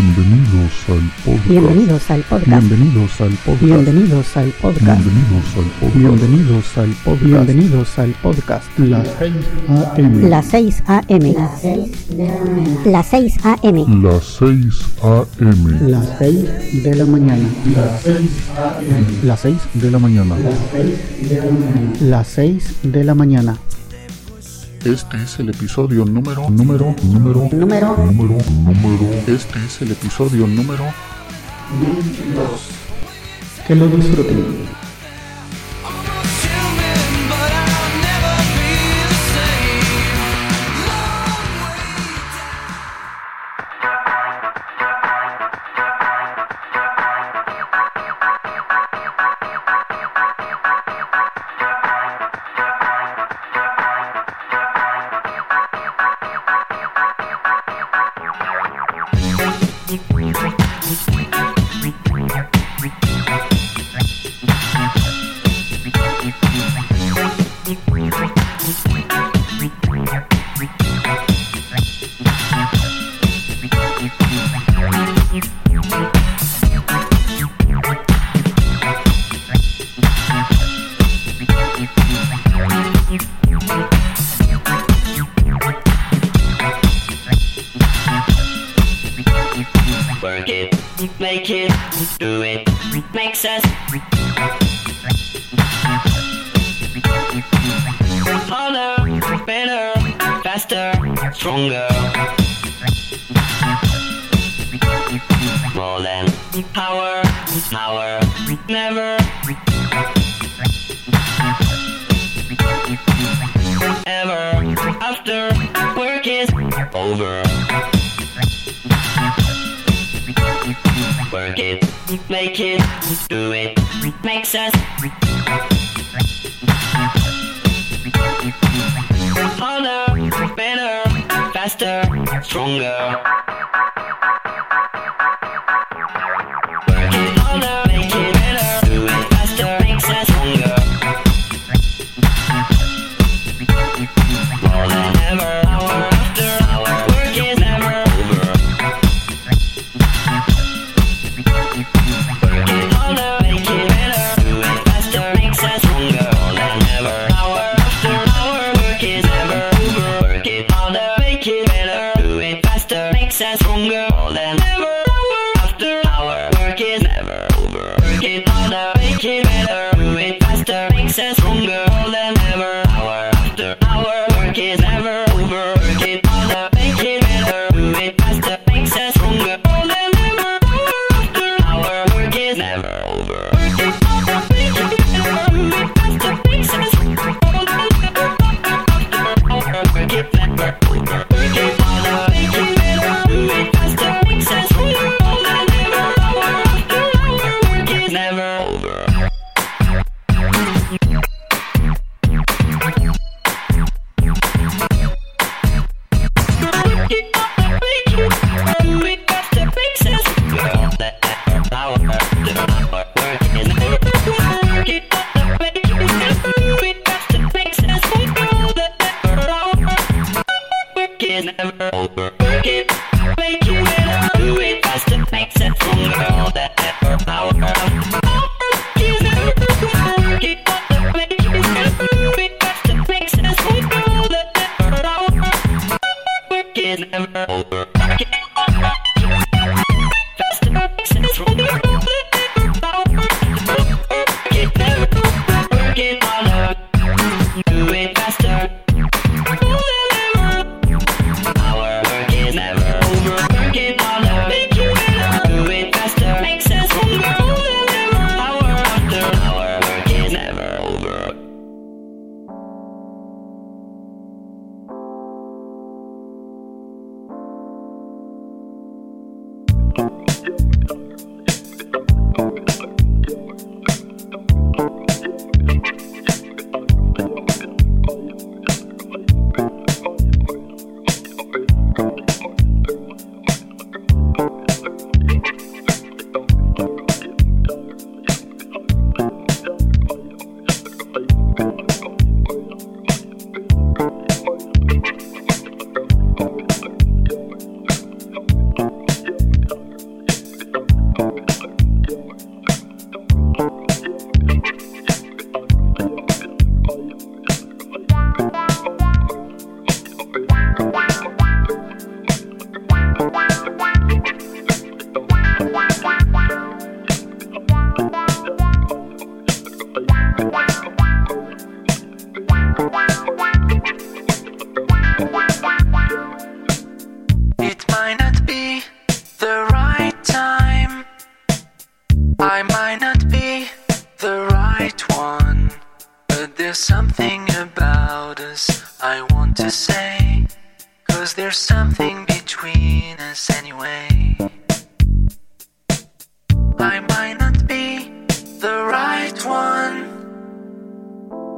Bienvenidos al podcast. Bienvenidos al podcast. Bienvenidos al podcast. Bienvenidos al podcast. Bienvenidos al podcast. Bienvenidos al podcast. Bienvenidos al podcast. Las 6 a.m. Las 6 a.m. Las 6 a.m. Las 6 de la mañana. Las 6 de la mañana. Las 6 de la mañana. Este es el episodio número, número, número, Número número, número. Este es el episodio número. que lo disfruten. Do it, makes us harder, better, faster, stronger. More than power, power, never. Ever after work is over. It, make it, do it, makes us harder, better, faster, stronger. Work harder, make better, faster, makes us stronger. More than ever,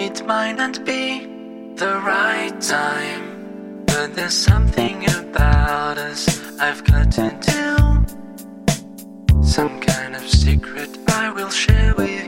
It might not be the right time, but there's something about us I've got to do. Some kind of secret I will share with you.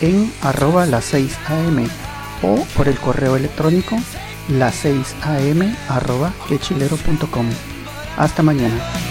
en arroba las 6 am o por el correo electrónico las 6 am arroba quechilero.com. Hasta mañana.